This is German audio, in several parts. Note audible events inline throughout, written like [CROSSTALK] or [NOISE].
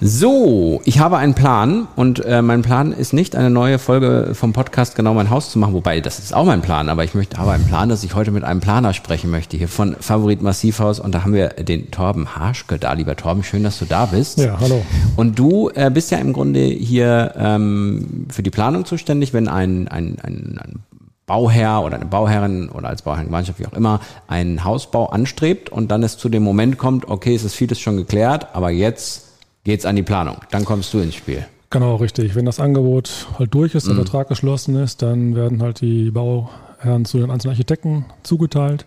So, ich habe einen Plan und äh, mein Plan ist nicht eine neue Folge vom Podcast genau mein Haus zu machen, wobei das ist auch mein Plan, aber ich möchte aber einen Plan, dass ich heute mit einem Planer sprechen möchte hier von Favorit Massivhaus und da haben wir den Torben Harschke da, lieber Torben, schön, dass du da bist. Ja, hallo. Und du äh, bist ja im Grunde hier ähm, für die Planung zuständig, wenn ein, ein, ein, ein Bauherr oder eine Bauherrin oder als Bauherrengemeinschaft, wie auch immer, einen Hausbau anstrebt und dann es zu dem Moment kommt, okay, es ist vieles schon geklärt, aber jetzt geht's an die Planung. Dann kommst du ins Spiel. Genau, richtig. Wenn das Angebot halt durch ist, der Vertrag geschlossen ist, dann werden halt die Bauherren zu den einzelnen Architekten zugeteilt.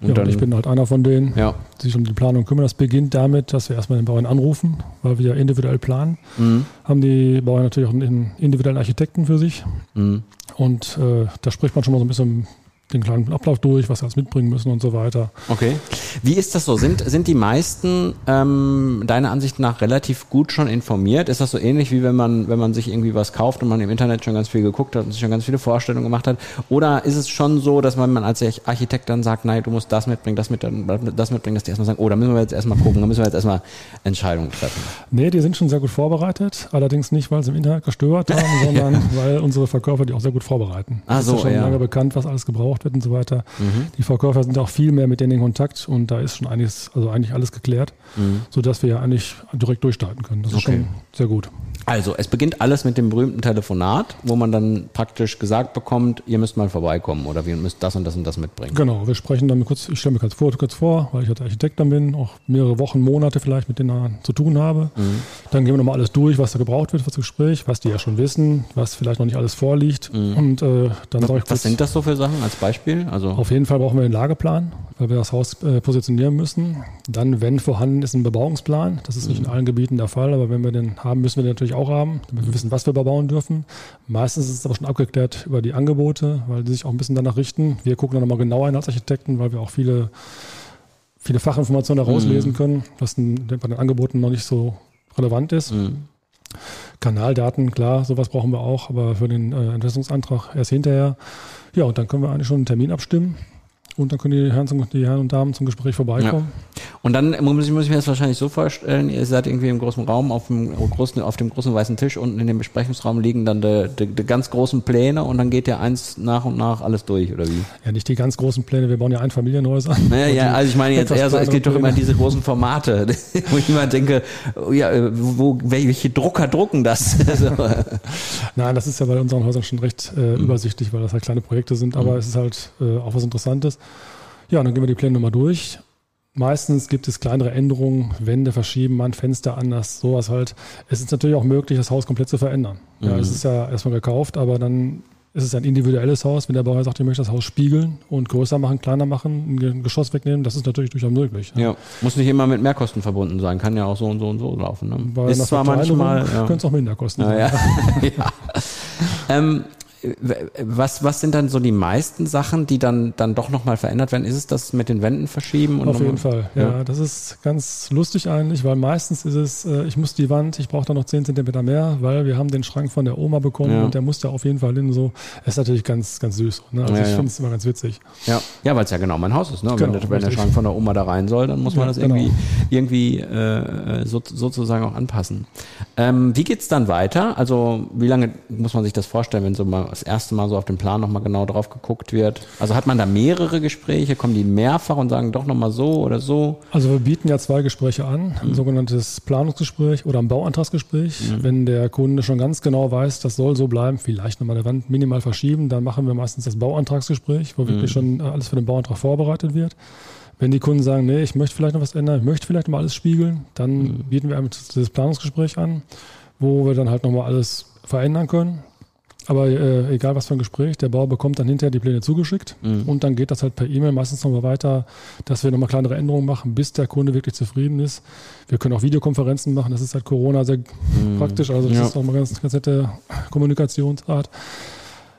Und ja, dann- und ich bin halt einer von denen, Ja. die sich um die Planung kümmern. Das beginnt damit, dass wir erstmal den Bauherrn anrufen, weil wir ja individuell planen. Mhm. Haben die Bauherren natürlich auch einen individuellen Architekten für sich. Mhm. Und äh, da spricht man schon mal so ein bisschen den kleinen Ablauf durch, was sie alles mitbringen müssen und so weiter. Okay. Wie ist das so? Sind, sind die meisten ähm, deiner Ansicht nach relativ gut schon informiert? Ist das so ähnlich wie wenn man, wenn man sich irgendwie was kauft und man im Internet schon ganz viel geguckt hat und sich schon ganz viele Vorstellungen gemacht hat? Oder ist es schon so, dass man, man als Architekt dann sagt, nein, du musst das mitbringen, das, mit, das mitbringen, dass die erstmal sagen, oh, da müssen wir jetzt erstmal gucken, da müssen wir jetzt erstmal Entscheidungen treffen. Nee, die sind schon sehr gut vorbereitet. Allerdings nicht, weil sie im Internet gestört haben, [LAUGHS] sondern weil unsere Verkäufer die auch sehr gut vorbereiten. Es so, ist ja schon ja. lange bekannt, was alles gebraucht wird und so weiter. Mhm. Die Verkäufer sind auch viel mehr mit denen in Kontakt und da ist schon einiges, also eigentlich alles geklärt, sodass wir ja eigentlich direkt durchstarten können. Das ist Mhm. Okay. schon sehr gut. Also, es beginnt alles mit dem berühmten Telefonat, wo man dann praktisch gesagt bekommt, ihr müsst mal vorbeikommen oder wir müsst das und das und das mitbringen. Genau, wir sprechen dann kurz, ich stelle mir kurz vor, kurz vor, weil ich als Architekt dann bin, auch mehrere Wochen, Monate vielleicht mit denen zu tun habe. Dann gehen wir nochmal alles durch, was da gebraucht wird für das Gespräch, was die ja schon wissen, was vielleicht noch nicht alles vorliegt. Und äh, dann sage ich kurz, Was sind das so für Sachen als Beispiel? Also, Auf jeden Fall brauchen wir einen Lageplan, weil wir das Haus äh, positionieren müssen. Dann, wenn vorhanden ist, ein Bebauungsplan. Das ist nicht in allen Gebieten der Fall, aber wenn wir den haben, müssen wir den natürlich auch haben, damit wir wissen, was wir bebauen dürfen. Meistens ist es aber schon abgeklärt über die Angebote, weil die sich auch ein bisschen danach richten. Wir gucken dann nochmal genauer hin als Architekten, weil wir auch viele, viele Fachinformationen daraus lesen können, was bei den Angeboten noch nicht so relevant ist. Mhm. Kanaldaten, klar, sowas brauchen wir auch, aber für den äh, Entwässerungsantrag erst hinterher. Ja, und dann können wir eigentlich schon einen Termin abstimmen. Und dann können die Herren, zum, die Herren und Damen zum Gespräch vorbeikommen. Und dann muss ich, muss ich mir das wahrscheinlich so vorstellen, ihr seid irgendwie im großen Raum, auf dem großen, auf dem großen weißen Tisch, unten in dem Besprechungsraum liegen dann die, die, die ganz großen Pläne und dann geht ja eins nach und nach alles durch, oder wie? Ja, nicht die ganz großen Pläne, wir bauen ja Einfamilienhäuser. Naja, Und ja, also ich meine jetzt eher so, es gibt doch immer diese großen Formate, [LAUGHS] wo ich immer denke, oh ja, äh, wo, welche Drucker drucken das? [LAUGHS] Nein, das ist ja bei unseren Häusern schon recht äh, Mhm. übersichtlich, weil das halt kleine Projekte sind, aber es ist halt äh, auch was Interessantes. Ja, dann gehen wir die Pläne nochmal durch. Meistens gibt es kleinere Änderungen, Wände verschieben man, Fenster anders, sowas halt. Es ist natürlich auch möglich, das Haus komplett zu verändern. Ja, Mhm. es ist ja erstmal gekauft, aber dann ist es ein individuelles Haus. Wenn der Bauherr sagt, ich möchte das Haus spiegeln und größer machen, kleiner machen, ein Ge- Geschoss wegnehmen, das ist natürlich durchaus möglich. ja, muss nicht immer mit Mehrkosten verbunden sein, kann ja auch so und so und so laufen. Ne? Bei Ist zwar manchmal, ja. könnte es auch minder kosten. Ja, ja. [LAUGHS] ja. ähm, was, was sind dann so die meisten Sachen, die dann, dann doch nochmal verändert werden? Ist es das mit den Wänden verschieben? Und Auf jeden Fall, ja, Das ist ganz lustig eigentlich, weil meistens ist es, äh, ich muss die Wand, ich brauche da noch 10 Zentimeter mehr, weil wir haben den Schrank von der Oma bekommen Ja. und der muss da auf jeden Fall hin. So, ist natürlich ganz, ganz süß. Ne? Also Ja, ich ja. finde es immer ganz witzig. Ja, ja weil es ja genau mein Haus ist. Ne? Und wenn, Genau, der- wenn der. Schrank von der Oma da rein soll, dann muss man Ja, das genau. irgendwie, irgendwie äh, so, sozusagen auch anpassen. Ähm, wie geht's dann weiter? Also wie lange muss man sich das vorstellen, wenn so mal das erste Mal so auf den Plan nochmal genau drauf geguckt wird? Also hat man da mehrere Gespräche? Kommen die mehrfach und sagen doch nochmal so oder so? Also wir bieten ja zwei Gespräche an, Mhm. ein sogenanntes Planungsgespräch oder ein Bauantragsgespräch. Mhm. Wenn der Kunde schon ganz genau weiß, das soll so bleiben, vielleicht nochmal eine Wand minimal verschieben, dann machen wir meistens das Bauantragsgespräch, wo wirklich Mhm. schon äh, alles für den Bauantrag vorbereitet wird. Wenn die Kunden sagen, nee, ich möchte vielleicht noch was ändern, ich möchte vielleicht noch mal alles spiegeln, dann Mhm. bieten wir einfach das Planungsgespräch an, wo wir dann halt nochmal alles verändern können. Aber äh, egal was für ein Gespräch, der Bauer bekommt dann hinterher die Pläne zugeschickt Mhm. und dann geht das halt per E-Mail meistens nochmal weiter, dass wir nochmal kleinere Änderungen machen, bis der Kunde wirklich zufrieden ist. Wir können auch Videokonferenzen machen, das ist halt Corona sehr praktisch, also das Mhm. Ja. ist auch mal ganz, ganz nette Kommunikationsart.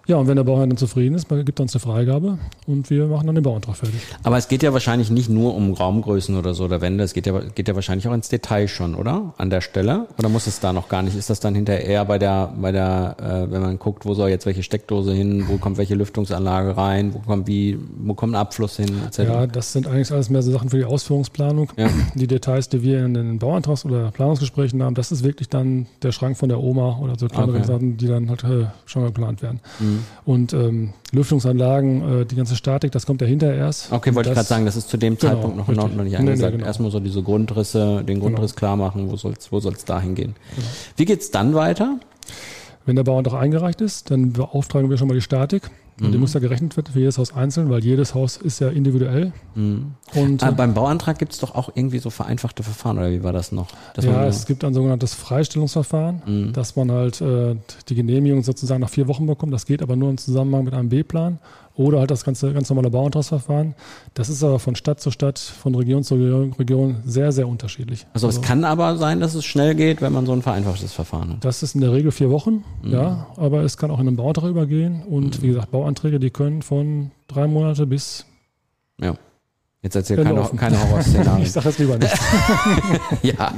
Ja, und wenn der Bauherr dann zufrieden ist, gibt er uns eine Freigabe und wir machen dann den Bauantrag fertig. Aber es geht ja wahrscheinlich nicht nur um Raumgrößen oder so oder Wände, es geht ja, geht ja wahrscheinlich auch ins Detail schon, oder? An der Stelle? Oder muss es da noch gar nicht? Ist das dann hinterher eher bei der, bei der, äh, wenn man guckt, wo soll jetzt welche Steckdose hin, wo kommt welche Lüftungsanlage rein, wo kommt wie, wo kommt ein Abfluss hin, etc. Ja, das sind eigentlich alles mehr so Sachen für die Ausführungsplanung. Ja. Die Details, die wir in den Bauantrags- oder Planungsgesprächen haben, das ist wirklich dann der Schrank von der Oma oder so kleinere Okay. Sachen, die dann halt äh, schon geplant werden. Und ähm, Lüftungsanlagen, äh, die ganze Statik, das kommt ja hinterher erst. Okay, wollte ich gerade sagen, das ist zu dem Genau, Zeitpunkt noch, richtig. noch nicht Nee, angesagt. nee, genau. Genau. Erstmal so diese Grundrisse, den Grundriss klar machen, wo soll's, wo soll's da hingehen. Wie geht's dann weiter? Wenn der Bauantrag eingereicht ist, dann beauftragen wir schon mal die Statik. Und Mhm. die muss ja gerechnet werden für jedes Haus einzeln, weil jedes Haus ist ja individuell. Und Ah, beim Bauantrag gibt's doch auch irgendwie so vereinfachte Verfahren, oder wie war das noch? Dass ja, es gibt ein sogenanntes Freistellungsverfahren, Mhm. dass man halt äh, die Genehmigung sozusagen nach vier Wochen bekommt. Das geht aber nur im Zusammenhang mit einem B-Plan oder halt das ganze ganz normale Bauantragsverfahren. Das ist aber von Stadt zu Stadt, von Region zu Region, sehr, sehr unterschiedlich. also es kann aber sein, dass es schnell geht, wenn man so ein vereinfachtes Verfahren hat. Das ist in der Regel vier Wochen, Mhm. ja, aber es kann auch in einen Bauantrag übergehen. Und wie gesagt, Bauanträge, die können von drei Monate bis Ja. Jetzt erzähl keine, offen. keine Horrorszenarien. [LAUGHS] ich sage jetzt lieber nicht. [LAUGHS] ja.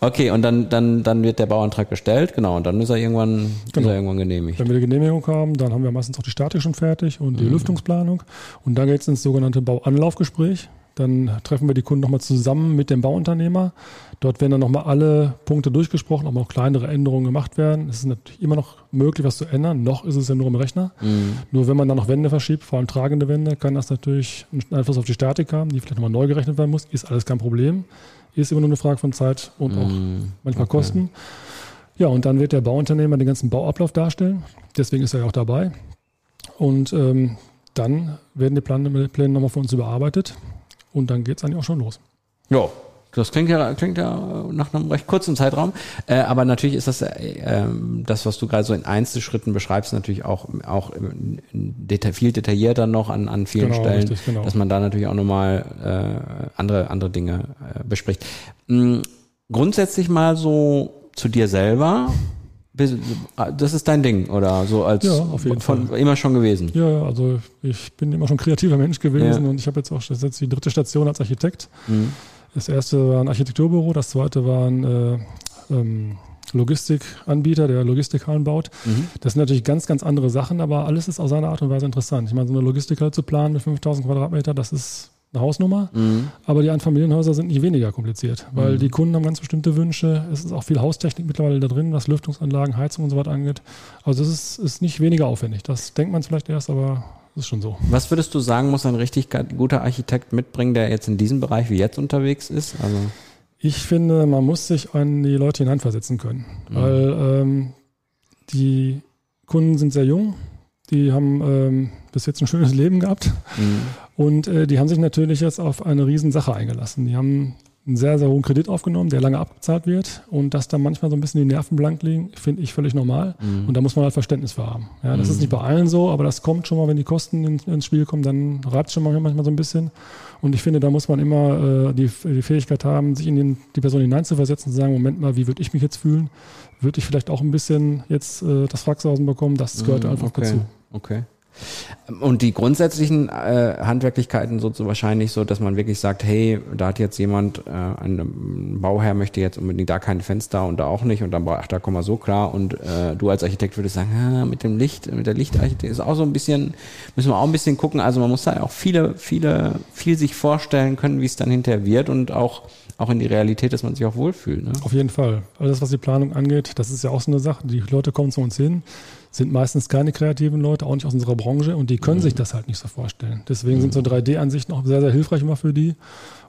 Okay, und dann, dann, dann wird der Bauantrag gestellt, genau, und dann ist er irgendwann, Genau. ist er irgendwann genehmigt. Wenn wir die Genehmigung haben, dann haben wir meistens auch die Statik schon fertig und Mhm. die Lüftungsplanung. Und dann geht es ins sogenannte Bauanlaufgespräch. Dann treffen wir die Kunden nochmal zusammen mit dem Bauunternehmer. Dort werden dann nochmal alle Punkte durchgesprochen, ob noch kleinere Änderungen gemacht werden. Es ist natürlich immer noch möglich, was zu ändern. Noch ist es ja nur im Rechner. Mhm. Nur wenn man dann noch Wände verschiebt, vor allem tragende Wände, kann das natürlich einen Einfluss auf die Statik haben, die vielleicht nochmal neu gerechnet werden muss. Ist alles kein Problem. Ist immer nur eine Frage von Zeit und auch Mhm. manchmal Kosten. Ja, und dann wird der Bauunternehmer den ganzen Bauablauf darstellen. Deswegen ist er ja auch dabei. Und ähm, dann werden die Pläne, Pläne nochmal für uns überarbeitet. Und dann geht es eigentlich auch schon los. Ja, das klingt ja, klingt ja nach einem recht kurzen Zeitraum. Äh, aber natürlich ist das, äh, ähm, das, was du gerade so in Einzelschritten beschreibst, natürlich auch, auch deta viel detaillierter noch an, an vielen Genau, Stellen, richtig, genau. dass man da natürlich auch nochmal äh, andere, andere Dinge äh, bespricht. Mm, grundsätzlich mal so zu dir selber. Das ist dein Ding, oder so als Ja, auf jeden von immer schon gewesen. Ja, ja, also ich bin immer schon kreativer Mensch gewesen Ja. und ich habe jetzt auch das jetzt die dritte Station als Architekt. Mhm. Das erste war ein Architekturbüro, das zweite war ein äh, ähm, Logistikanbieter, der Logistikhallen baut. Mhm. Das sind natürlich ganz, ganz andere Sachen, aber alles ist auf seine Art und Weise interessant. Ich meine, so eine Logistikhalle zu planen mit 5000 Quadratmeter, das ist eine Hausnummer. Mhm. Aber die Einfamilienhäuser sind nicht weniger kompliziert, weil die Kunden haben ganz bestimmte Wünsche. Es ist auch viel Haustechnik mittlerweile da drin, was Lüftungsanlagen, Heizung und so weiter angeht. Also es ist, ist nicht weniger aufwendig. Das denkt man vielleicht erst, aber es ist schon so. Was würdest du sagen, muss ein richtig guter Architekt mitbringen, der jetzt in diesem Bereich wie jetzt unterwegs ist? Also, Ich finde, man muss sich an die Leute hineinversetzen können, weil ähm, die Kunden sind sehr jung, die haben ähm, bis jetzt ein schönes Leben gehabt und äh, die haben sich natürlich jetzt auf eine Riesensache eingelassen. Die haben einen sehr, sehr hohen Kredit aufgenommen, der lange abgezahlt wird und dass da manchmal so ein bisschen die Nerven blank liegen, finde ich völlig normal und da muss man halt Verständnis für haben. Ja, das ist nicht bei allen so, aber das kommt schon mal, wenn die Kosten in, ins Spiel kommen, dann reibt es schon mal manchmal so ein bisschen und ich finde, da muss man immer äh, die, die Fähigkeit haben, sich in den, die Person hineinzuversetzen und zu sagen, Moment mal, wie würde ich mich jetzt fühlen? Würde ich vielleicht auch ein bisschen jetzt äh, das Faxhausen bekommen? Das gehört einfach okay. dazu. Okay. Und die grundsätzlichen äh, Handwerklichkeiten so, wahrscheinlich so, dass man wirklich sagt, hey, da hat jetzt jemand, äh, ein Bauherr möchte jetzt unbedingt da kein Fenster und da auch nicht und dann, ach, da kommen wir so klar und äh, du als Architekt würdest sagen, ah, mit dem Licht, mit der Lichtarchitektur ist auch so ein bisschen, müssen wir auch ein bisschen gucken, also man muss da auch viele, viele, viel sich vorstellen können, wie es dann hinterher wird und auch, auch in die Realität, dass man sich auch wohlfühlt. Ne? Auf jeden Fall. Alles, was die Planung angeht, das ist ja auch so eine Sache. Die Leute kommen zu uns hin, sind meistens keine kreativen Leute, auch nicht aus unserer Branche und die können sich das halt nicht so vorstellen. Deswegen sind so 3D-Ansichten auch sehr, sehr hilfreich immer für die.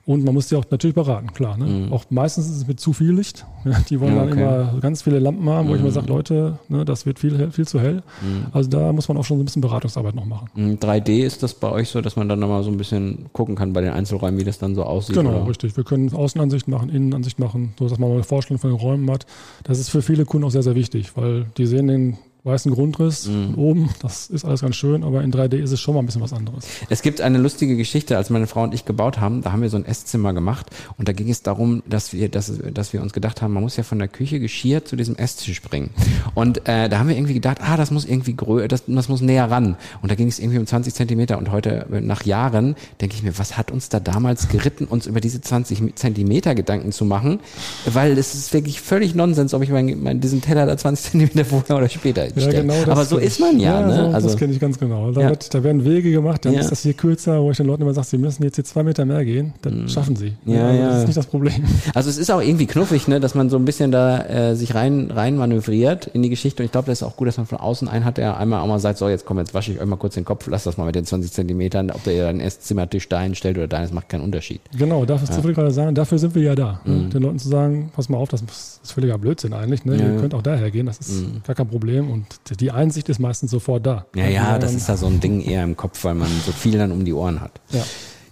Und man muss die auch natürlich beraten, klar. Ne? Auch meistens ist es mit zu viel Licht. [LAUGHS] Ja, die wollen Ja, dann okay. immer ganz viele Lampen haben, wo ich immer sage, Leute, ne, das wird viel, viel zu hell. Also da muss man auch schon so ein bisschen Beratungsarbeit noch machen. Mm, 3D ist das bei euch so, dass man dann nochmal so ein bisschen gucken kann bei den Einzelräumen, wie das dann so aussieht? Genau, oder? richtig. Wir können Außenansicht machen, Innenansicht machen, so dass man mal eine Vorstellung von den Räumen hat. Das ist für viele Kunden auch sehr, sehr wichtig, weil die sehen den weißen Grundriss Mhm. oben, das ist alles ganz schön, aber in 3D ist es schon mal ein bisschen was anderes. Es gibt eine lustige Geschichte, als meine Frau und ich gebaut haben, da haben wir so ein Esszimmer gemacht und da ging es darum, dass wir, dass, dass wir uns gedacht haben, man muss ja von der Küche Geschirr zu diesem Esstisch bringen. Und äh, da haben wir irgendwie gedacht, ah, das muss irgendwie grö das, das muss näher ran. Und da ging es irgendwie um 20 Zentimeter und heute äh, nach Jahren denke ich mir, was hat uns da damals geritten, uns über diese 20 Zentimeter Gedanken zu machen? Weil es ist wirklich völlig Nonsens, ob ich meinen mein, diesen Teller da 20 Zentimeter [LAUGHS] vorher oder später stelle. das Aber so ist man ja, ja ne? So, also, das kenne ich ganz genau. Da, Ja. wird, da werden Wege gemacht, dann Ja. ist das hier kürzer, wo ich den Leuten immer sage, sie müssen jetzt hier zwei Meter mehr gehen, dann schaffen sie. Mhm. Ja, also ja. Das ist nicht das Problem. Also es ist auch irgendwie knuffig, ne, dass man so ein bisschen da äh, sich rein rein manövriert in die Geschichte. Und ich glaube, das ist auch gut, dass man von außen einen hat, der einmal auch mal sagt, so jetzt komm, jetzt wasche ich euch mal kurz den Kopf, lasst das mal mit den 20 Zentimetern, ob der einen Esszimmertisch da hinstellt oder deines, macht keinen Unterschied. Genau, das ja. will ich gerade sagen, dafür sind wir ja da. Ne? Den Leuten zu sagen, pass mal auf, das ist völliger Blödsinn eigentlich. Ne? Mhm. Ja, Ihr ja. könnt auch daher gehen, das ist gar kein Problem. Und die Einsicht ist meistens sofort da. Ja, ja, Und das dann- ist da so ein Ding eher im Kopf, weil man so viel dann um die Ohren hat. Ja.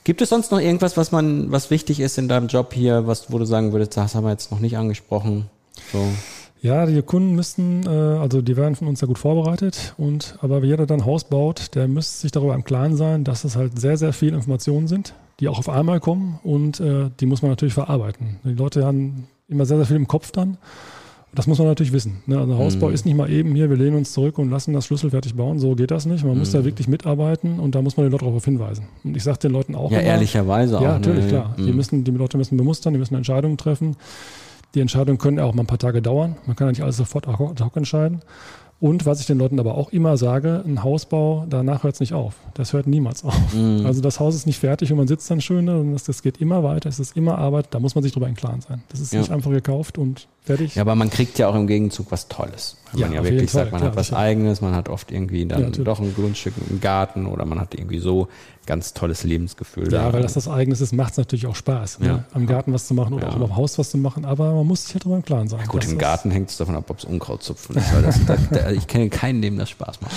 Gibt es sonst noch irgendwas, was man, was wichtig ist in deinem Job hier, was, wo du sagen würdest, das haben wir jetzt noch nicht angesprochen? So. Ja, die Kunden müssten, äh, also die werden von uns ja gut vorbereitet und aber wer jeder dann ein Haus baut, der müsste sich darüber im Klaren sein, dass es halt sehr, sehr viele Informationen sind, die auch auf einmal kommen und äh, die muss man natürlich verarbeiten. Die Leute haben immer sehr, sehr viel im Kopf dann. Das muss man natürlich wissen. Ne? Also Hausbau Mhm. ist nicht mal eben hier, wir lehnen uns zurück und lassen das Schlüssel fertig bauen. So geht das nicht. Man muss Mhm. da wirklich mitarbeiten und da muss man die Leute darauf hinweisen. Und ich sage den Leuten auch Ja, immer, ehrlicherweise auch. ja, natürlich, ne? klar. Die, Mhm. müssen, die Leute müssen bemustern, die müssen Entscheidungen treffen. Die Entscheidungen können auch mal ein paar Tage dauern. Man kann ja nicht alles sofort ad hoc entscheiden. Und was ich den Leuten aber auch immer sage, ein Hausbau, danach hört es nicht auf. Das hört niemals auf. Mhm. Also das Haus ist nicht fertig und man sitzt dann schön, sondern das, das geht immer weiter, es ist immer Arbeit, da muss man sich drüber im Klaren sein. Das ist Ja. nicht einfach gekauft und fertig. Ja, aber man kriegt ja auch im Gegenzug was Tolles. Wenn Ja, man ja wirklich sagt, man klar, hat was sicher. Eigenes, man hat oft irgendwie dann Ja, doch ein Grundstück im Garten oder man hat irgendwie so ganz tolles Lebensgefühl. Ja, da. weil das das Eigenes ist, macht es natürlich auch Spaß, Ja. ne? am Garten was zu machen oder Ja. auch am Haus was zu machen, aber man muss sich halt drüber im Klaren sein. Ja, gut, im Garten hängt es davon ab, ob es Unkrautzupfen ist. Weil das, da, da, ich kenne keinen, dem das Spaß macht.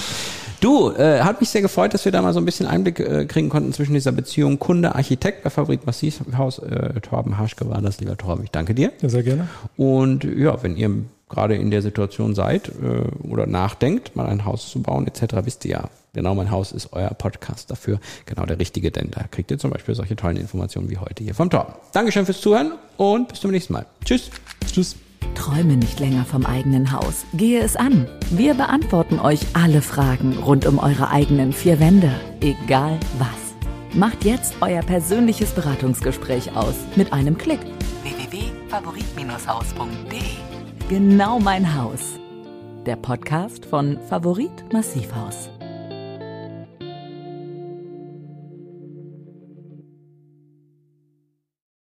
Du, äh, hat mich sehr gefreut, dass wir da mal so ein bisschen Einblick äh, kriegen konnten zwischen dieser Beziehung Kunde-Architekt bei Favorit Massivhaus. Äh, Torben Haschke war das, lieber Torben. Ich danke dir. Ja, sehr gerne. Und ja, wenn ihr gerade in der Situation seid äh, oder nachdenkt, mal ein Haus zu bauen etc., wisst ihr ja, genau mein Haus ist euer Podcast dafür genau der richtige, denn da kriegt ihr zum Beispiel solche tollen Informationen wie heute hier vom Torben. Dankeschön fürs Zuhören und bis zum nächsten Mal. Tschüss. Tschüss. Träume nicht länger vom eigenen Haus. Gehe es an. Wir beantworten euch alle Fragen rund um eure eigenen vier Wände. Egal was. Macht jetzt euer persönliches Beratungsgespräch aus mit einem Klick. www.favorit-haus.de Genau mein Haus. Der Podcast von Favorit Massivhaus.